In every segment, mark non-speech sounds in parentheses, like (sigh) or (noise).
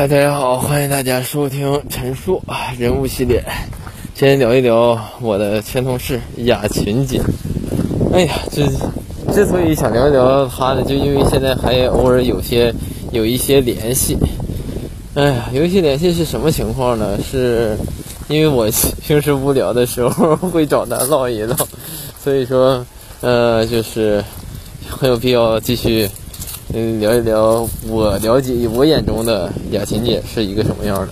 嗨，大家好，欢迎大家收听陈述人物系列。先聊一聊我的前同事雅琴姐。哎呀，这之所以想聊一聊她呢，就因为现在还偶尔有些有一些联系。哎呀，有一些联系是什么情况呢？是因为我平时无聊的时候会找她唠一唠，所以说呃，就是很有必要继续。嗯，聊一聊我了解我眼中的雅琴姐是一个什么样的。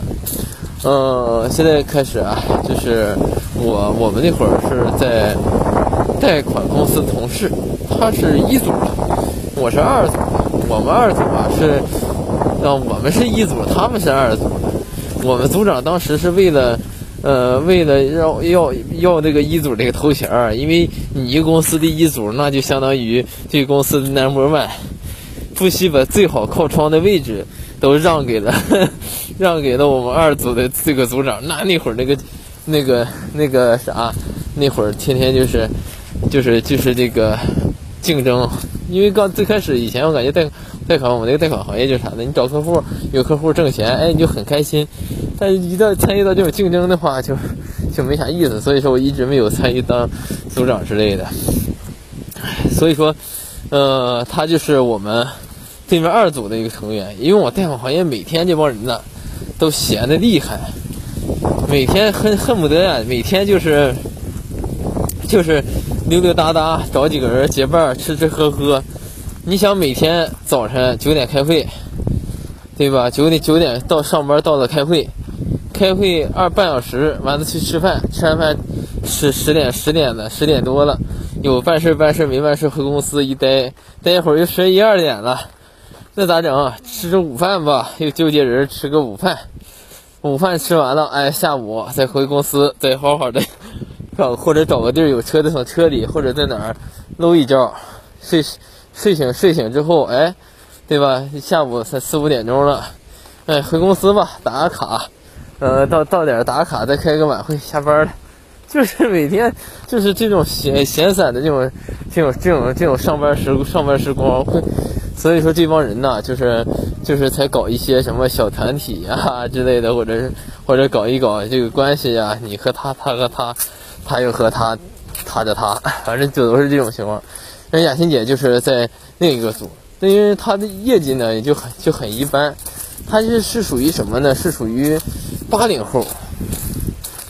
嗯，现在开始啊，就是我我们那会儿是在贷款公司同事，他是一组的，我是二组的。我们二组啊是，啊我们是一组，他们是二组的。我们组长当时是为了，呃，为了要要要这个一组这个头衔，因为你一个公司的一组，那就相当于这个公司的 number one。不惜把最好靠窗的位置都让给了，(laughs) 让给了我们二组的这个组长。那那会儿那个，那个那个啥，那会儿天天就是，就是就是这个竞争。因为刚最开始以前我感觉贷贷款我们那个贷款行业就是啥呢？你找客户有客户挣钱，哎你就很开心。但一旦参与到这种竞争的话，就 (laughs) 就没啥意思。所以说我一直没有参与当组长之类的。所以说，呃，他就是我们。对面二组的一个成员，因为我贷款行业每天这帮人呢，都闲的厉害，每天恨恨不得呀，每天就是就是溜溜达达，找几个人结伴吃吃喝喝。你想每天早晨九点开会，对吧？九点九点到上班到了开会，开会二半小时，完了去吃饭，吃完饭十十点十点的十点多了，有办事办事没办事回公司一待，待一会儿又十一二点了。那咋整啊？吃着午饭吧，又纠结人吃个午饭。午饭吃完了，哎，下午再回公司，再好好的找或者找个地儿有车的从车里，或者在哪儿搂一觉。睡睡醒睡醒之后，哎，对吧？下午才四五点钟了，哎，回公司吧，打个卡。呃，到到点打卡，再开个晚会，下班了。(laughs) 就是每天就是这种闲闲散的这种这种这种这种上班时上班时光会。所以说这帮人呢，就是就是才搞一些什么小团体呀之类的，或者是或者搞一搞这个关系呀，你和他，他和他，他又和他，他的他，(laughs) 反正就都是这种情况。那雅欣姐就是在另一个组，那因为她的业绩呢也就很就很一般，她就是是属于什么呢？是属于八零后，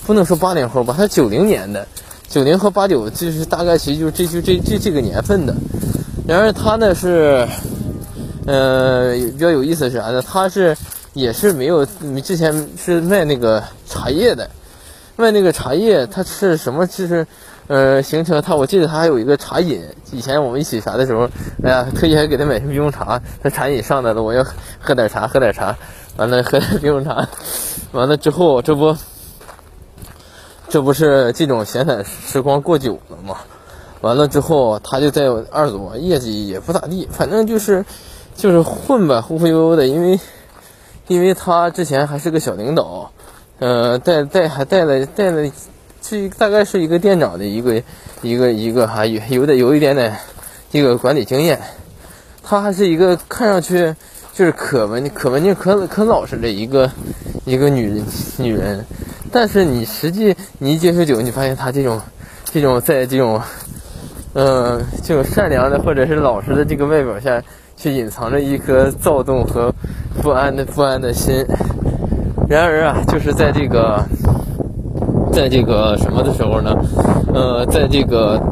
不能说八零后吧，她九零年的，九零和八九就是大概其实就这就这这这个年份的。然而她呢是。呃，比较有意思是啥呢？他是也是没有，之前是卖那个茶叶的，卖那个茶叶，他是什么？就是呃，形成他，我记得他还有一个茶饮。以前我们一起啥的时候，哎呀，特意还给他买瓶冰红茶。他茶饮上来了，我要喝点茶，喝点茶，完了喝点冰红茶，完了之后，这不，这不是这种闲散时光过久了吗？完了之后，他就在二组业绩也不咋地，反正就是。就是混吧，忽忽悠悠的，因为，因为他之前还是个小领导，呃，带带还带了带了，这大概是一个店长的一个一个一个还有有点有一点点这个管理经验，他还是一个看上去就是可文可文静可可老实的一个一个女人女人，但是你实际你一接触久，你发现她这种这种在这种，嗯，这种善良的或者是老实的这个外表下。却隐藏着一颗躁动和不安的不安的心。然而啊，就是在这个，在这个什么的时候呢？呃，在这个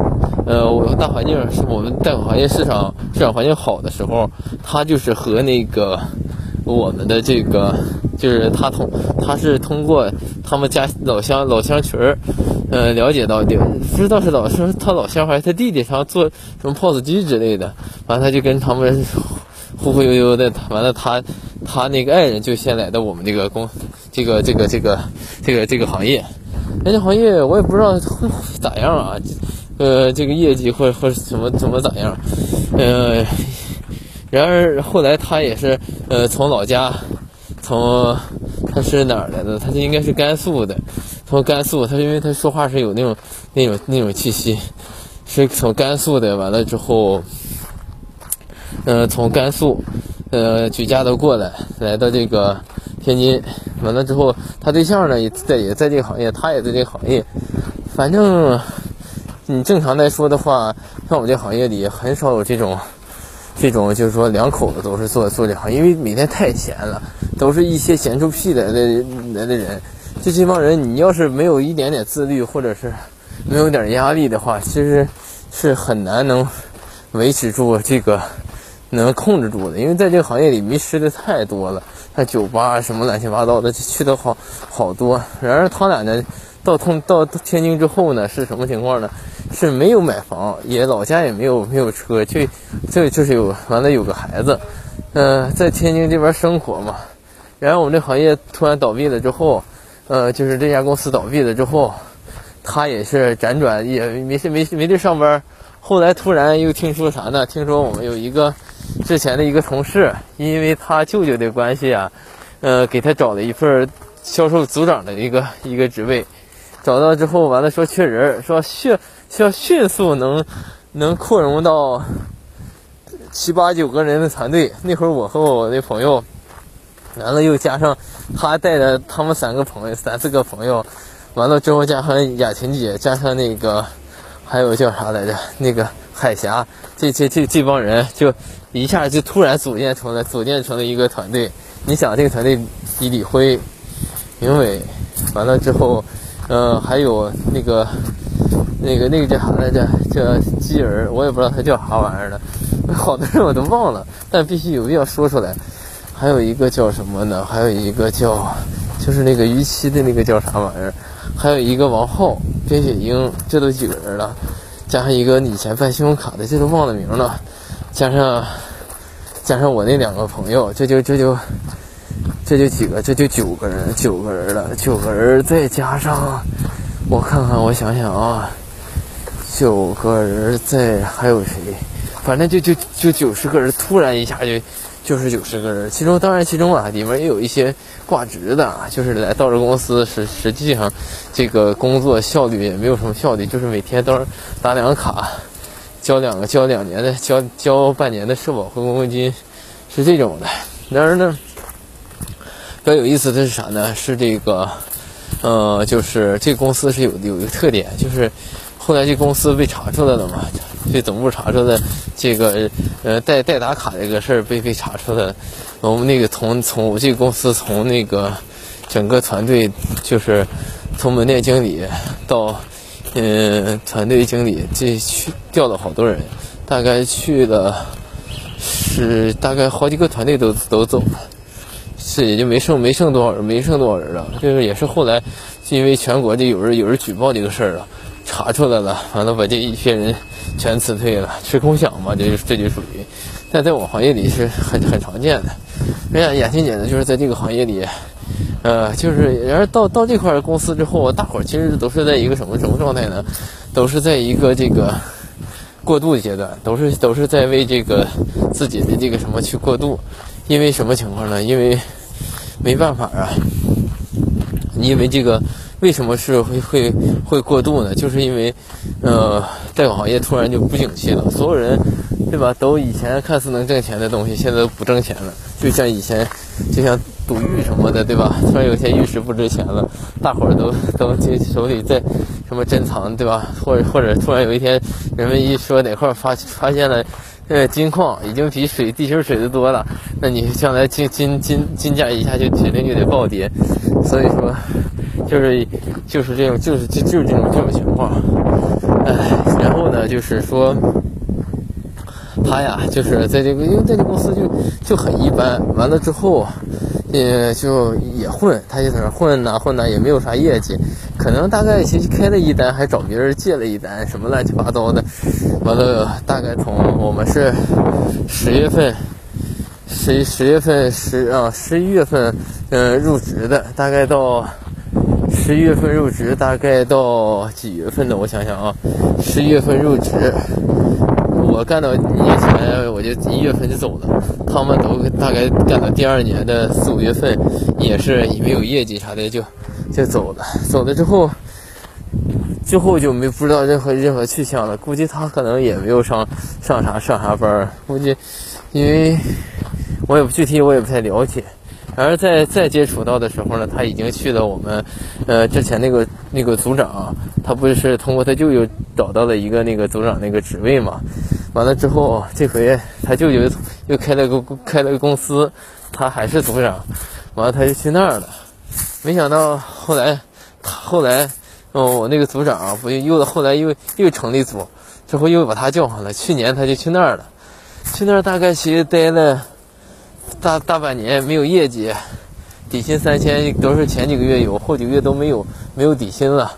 呃我们大环境是我们贷款行业市场市场环境好的时候，他就是和那个我们的这个，就是他通他是通过他们家老乡老乡群儿。呃，了解到的，不知道是老是他老乡还是他弟弟，他做什么 POS 机之类的，完了他就跟他们忽忽悠悠的，完了他他那个爱人就先来到我们这个公这个这个这个这个这个行业，那这行业我也不知道会咋样啊，呃，这个业绩或或怎么怎么咋样，呃，然而后来他也是呃从老家从他是哪儿来的？他是应该是甘肃的。从甘肃，他因为他说话是有那种那种那种气息，是从甘肃的。完了之后，嗯，从甘肃，呃，举家都过来，来到这个天津，完了之后他对象呢也在也在这个行业，他也在这个行业，反正你正常来说的话，像我们这行业里很少有这种。这种就是说两口子都是做做这行，因为每天太闲了，都是一些闲出屁来的来的人。就这帮人，你要是没有一点点自律，或者是没有点压力的话，其实是很难能维持住这个，能控制住的。因为在这个行业里迷失的太多了，像酒吧什么乱七八糟的，去的好好多。然而他俩呢，到通到天津之后呢，是什么情况呢？是没有买房，也老家也没有没有车，就就就是有完了有个孩子，嗯，在天津这边生活嘛。然后我们这行业突然倒闭了之后，呃，就是这家公司倒闭了之后，他也是辗转也没事没没地上班。后来突然又听说啥呢？听说我们有一个之前的一个同事，因为他舅舅的关系啊，呃，给他找了一份销售组长的一个一个职位。找到之后完了说缺人，说需。需要迅速能能扩容到七八九个人的团队。那会儿我和我那朋友，完了又加上他带着他们三个朋友、三四个朋友，完了之后加上雅琴姐，加上那个还有叫啥来着？那个海霞，这这这这帮人就一下就突然组建成了组建成了一个团队。你想这个团队，李李辉、明伟，完了之后，呃，还有那个。那个那个叫啥来着？叫鸡儿，我也不知道他叫啥玩意儿的。(laughs) 好多人我都忘了，但必须有必要说出来。还有一个叫什么呢？还有一个叫，就是那个逾期的那个叫啥玩意儿？还有一个王浩、边雪英，这都几个人了？加上一个以前办信用卡的，这都忘了名了。加上加上我那两个朋友，这就这就这就几个？这就九个人，九个人了。九个人再加上我看看，我想想啊。九个人在，还有谁？反正就就就九十个人，突然一下就就是九十个人。其中当然其中啊，里面也有一些挂职的，就是来到这公司实实际上这个工作效率也没有什么效率，就是每天都是打两个卡，交两个交两年的交交半年的社保和公积金，是这种的。然而呢，比较有意思的是啥呢？是这个，呃，就是这公司是有有一个特点，就是。后来这公司被查出来了嘛？这总部查出来这个呃代代打卡这个事儿被被查出来。我们那个从从我这个公司从那个整个团队就是从门店经理到嗯团队经理这去调了好多人，大概去了是大概好几个团队都都走了，是也就没剩没剩多少人没剩多少人了。这个也是后来因为全国就有人有人举报这个事儿了。查出来了，完了把这一些人全辞退了，吃空饷嘛，这就这就属于，但在我行业里是很很常见的。人家雅欣姐呢，就是在这个行业里，呃，就是然而到到这块公司之后，大伙儿其实都是在一个什么什么状态呢？都是在一个这个过渡阶段，都是都是在为这个自己的这个什么去过渡。因为什么情况呢？因为没办法啊，因为这个。为什么是会会会过度呢？就是因为，呃，贷款行业突然就不景气了，所有人，对吧？都以前看似能挣钱的东西，现在都不挣钱了。就像以前，就像赌玉什么的，对吧？突然有一天玉石不值钱了，大伙儿都都手里在什么珍藏，对吧？或者或者突然有一天，人们一说哪块发发现了，呃，金矿已经比水地球水的多了，那你将来金金金金价一下就肯定就得暴跌。所以说。就是就是这种就是就就是这种这种情况，哎，然后呢，就是说他呀，就是在这个因为在这公司就就很一般，完了之后，也就也混，他就在那混呐混呐，也没有啥业绩，可能大概其实开了一单，还找别人借了一单，什么乱七八糟的，完了大概从我们是十月份，十十月份十啊十一月份嗯入职的，大概到。十一月份入职，大概到几月份呢？我想想啊，十一月份入职，我干到年前我就一月份就走了。他们都大概干到第二年的四五月份，也是也没有业绩啥的就就走了。走了之后，之后就没不知道任何任何去向了。估计他可能也没有上上啥上啥班，估计因为我也具体我也不太了解。而在再接触到的时候呢，他已经去了我们，呃，之前那个那个组长，他不是通过他舅舅找到了一个那个组长那个职位嘛？完了之后，这回他舅舅又开了个开了个公司，他还是组长，完了他就去那儿了。没想到后来，后来，哦，我那个组长不又后来又又成立组，之后又把他叫上了。去年他就去那儿了，去那儿大概其待了大大半年，没有业绩，底薪三千都是前几个月有，后几个月都没有没有底薪了，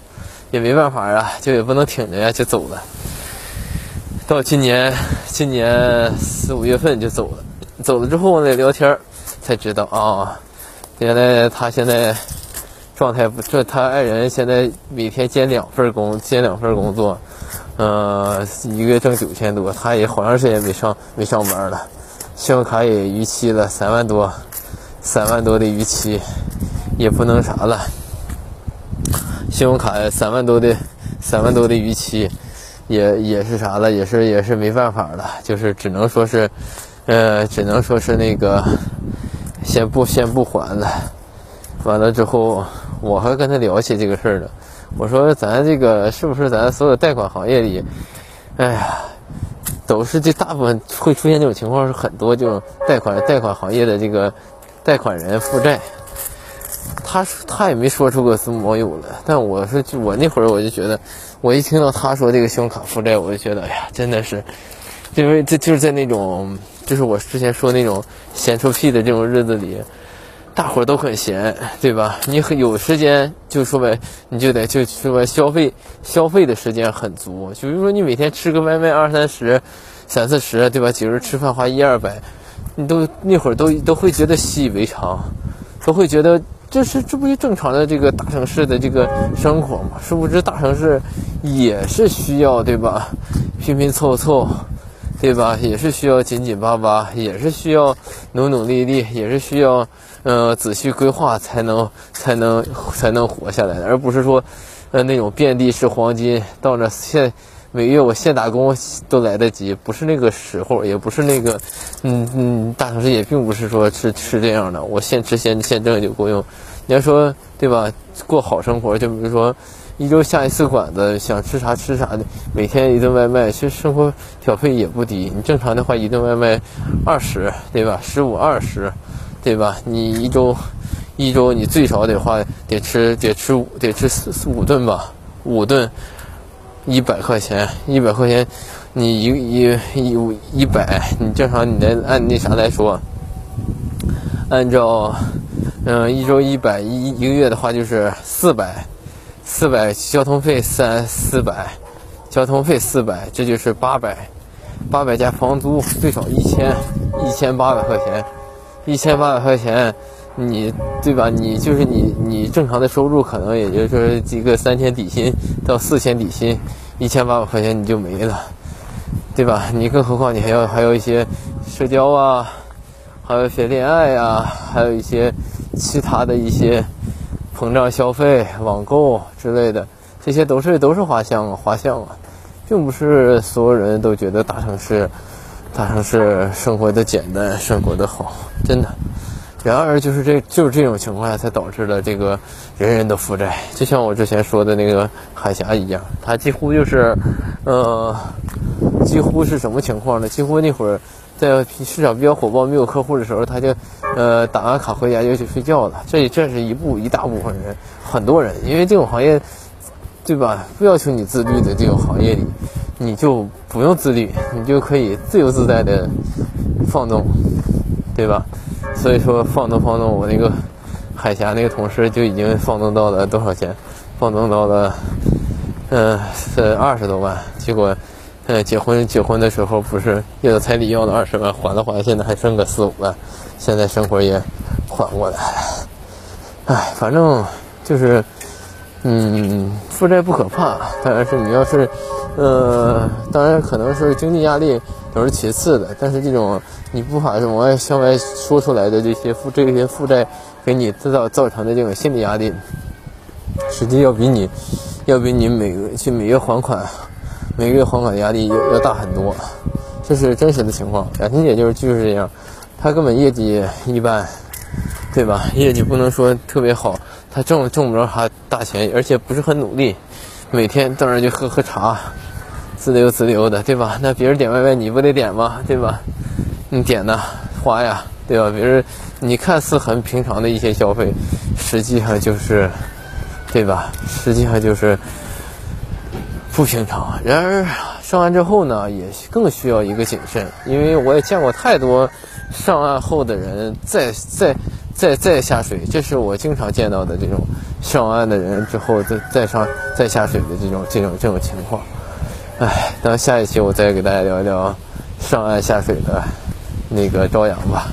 也没办法啊，就也不能挺着呀，就走了。到今年今年四五月份就走了，走了之后呢聊天才知道啊，原来他现在。状态不，这他爱人现在每天兼两份工，兼两份工作，呃，一个月挣九千多，他也好长时间没上没上班了，信用卡也逾期了，三万多，三万多的逾期，也不能啥了，信用卡三万多的三万多的逾期，也也是啥了，也是也是没办法了，就是只能说是，呃，只能说是那个，先不先不还了，完了之后。我还跟他聊起这个事儿呢，我说咱这个是不是咱所有贷款行业里，哎呀，都是这大部分会出现这种情况，是很多这种贷款贷款行业的这个贷款人负债。他他也没说出个什么有了，但我是我那会儿我就觉得，我一听到他说这个信用卡负债，我就觉得哎呀，真的是，因为这就是在那种就是我之前说那种闲出屁的这种日子里。大伙都很闲，对吧？你很有时间，就说白，你就得就说白消费，消费的时间很足。就比如说，你每天吃个外卖二三十、三四十，对吧？几个人吃饭花一二百，你都那会儿都都会觉得习以为常，都会觉得这是这不就正常的这个大城市的这个生活嘛？殊不知大城市也是需要，对吧？拼拼凑凑。对吧？也是需要紧紧巴巴，也是需要努努力力，也是需要，呃，仔细规划才能才能才能活下来的，而不是说，呃，那种遍地是黄金，到那现每月我现打工都来得及，不是那个时候，也不是那个，嗯嗯，大城市也并不是说是是这样的，我现吃现现挣就够用。你要说对吧？过好生活，就比如说。一周下一次馆子，想吃啥吃啥的，每天一顿外卖，其实生活调配也不低。你正常的话，一顿外卖二十，对吧？十五二十，对吧？你一周一周你最少得花得吃得吃五得吃四四五顿吧，五顿一百块钱，一百块钱你一一一五一百，你正常你得按那啥来说，按照嗯一周一百一一个月的话就是四百。四百交通费三四百，交通费四百，这就是八百，八百加房租最少一千，一千八百块钱，一千八百块钱，你对吧？你就是你你正常的收入可能也就是几个三千底薪到四千底薪，一千八百块钱你就没了，对吧？你更何况你还要还有一些社交啊，还有一些恋爱啊，还有一些其他的一些。膨胀消费、网购之类的，这些都是都是花项啊，花项啊，并不是所有人都觉得大城市，大城市生活的简单，生活的好，真的。然而，就是这就是这种情况下，才导致了这个人人都负债。就像我之前说的那个海峡一样，它几乎就是，呃，几乎是什么情况呢？几乎那会儿。在市场比较火爆、没有客户的时候，他就，呃，打完卡回家就去睡觉了。这这是一部一大部分人，很多人，因为这种行业，对吧？不要求你自律的这种行业里，你就不用自律，你就可以自由自在的放纵，对吧？所以说放纵放纵，我那个海峡那个同事就已经放纵到了多少钱？放纵到了，嗯，是二十多万，结果。呃，结婚结婚的时候不是要彩礼要了二十万，还了还，现在还剩个四五万，现在生活也缓过来了。哎，反正就是，嗯，负债不可怕，但是你要是，呃，当然可能是经济压力都是其次的，但是这种你不把往外向外说出来的这些负这些负债给你制造造成的这种心理压力，实际要比你要比你每个去每月还款。每个月还款的压力要要大很多，这是真实的情况。雅婷姐就是就是这样，她根本业绩一般，对吧？业绩不能说特别好，他挣挣不着啥大钱，而且不是很努力，每天到那就喝喝茶，自溜自溜的，对吧？那别人点外卖你不得点吗？对吧？你点呢，花呀，对吧？别人你看似很平常的一些消费，实际上就是，对吧？实际上就是不平常。然而上岸之后呢，也更需要一个谨慎，因为我也见过太多上岸后的人再再。再再下水，这是我经常见到的这种上岸的人之后再再上再下水的这种这种这种情况。哎，等下一期我再给大家聊一聊上岸下水的那个朝阳吧。